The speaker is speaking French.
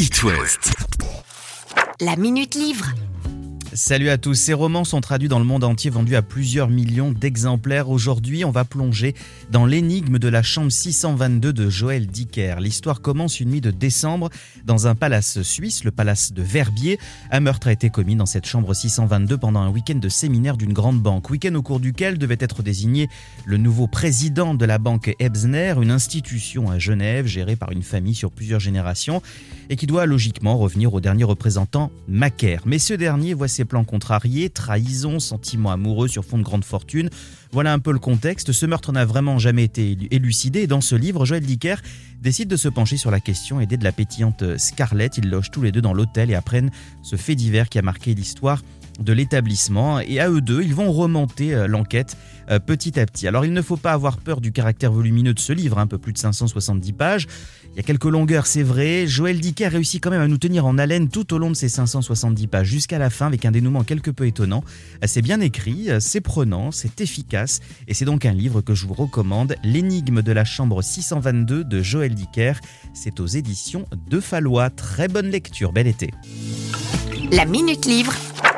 It West. La Minute Livre. Salut à tous, ces romans sont traduits dans le monde entier, vendus à plusieurs millions d'exemplaires. Aujourd'hui, on va plonger dans l'énigme de la chambre 622 de Joël Dicker. L'histoire commence une nuit de décembre dans un palace suisse, le palace de Verbier. Un meurtre a été commis dans cette chambre 622 pendant un week-end de séminaire d'une grande banque. Week-end au cours duquel devait être désigné le nouveau président de la banque Ebsner, une institution à Genève gérée par une famille sur plusieurs générations et qui doit logiquement revenir au dernier représentant, Macaire. Mais ce dernier voit ses plans contrariés, trahison, sentiments amoureux sur fond de grande fortune. Voilà un peu le contexte. Ce meurtre n'a vraiment jamais été élucidé. Dans ce livre, Joël Dicker décide de se pencher sur la question, aidé de la pétillante Scarlett. Ils logent tous les deux dans l'hôtel et apprennent ce fait divers qui a marqué l'histoire de l'établissement et à eux deux, ils vont remonter euh, l'enquête euh, petit à petit. Alors il ne faut pas avoir peur du caractère volumineux de ce livre, un peu plus de 570 pages. Il y a quelques longueurs, c'est vrai. Joël Dicker réussit quand même à nous tenir en haleine tout au long de ces 570 pages jusqu'à la fin avec un dénouement quelque peu étonnant. Euh, c'est bien écrit, c'est prenant, c'est efficace et c'est donc un livre que je vous recommande, L'énigme de la chambre 622 de Joël Dicker. C'est aux éditions de Fallois. Très bonne lecture, bel été. La Minute Livre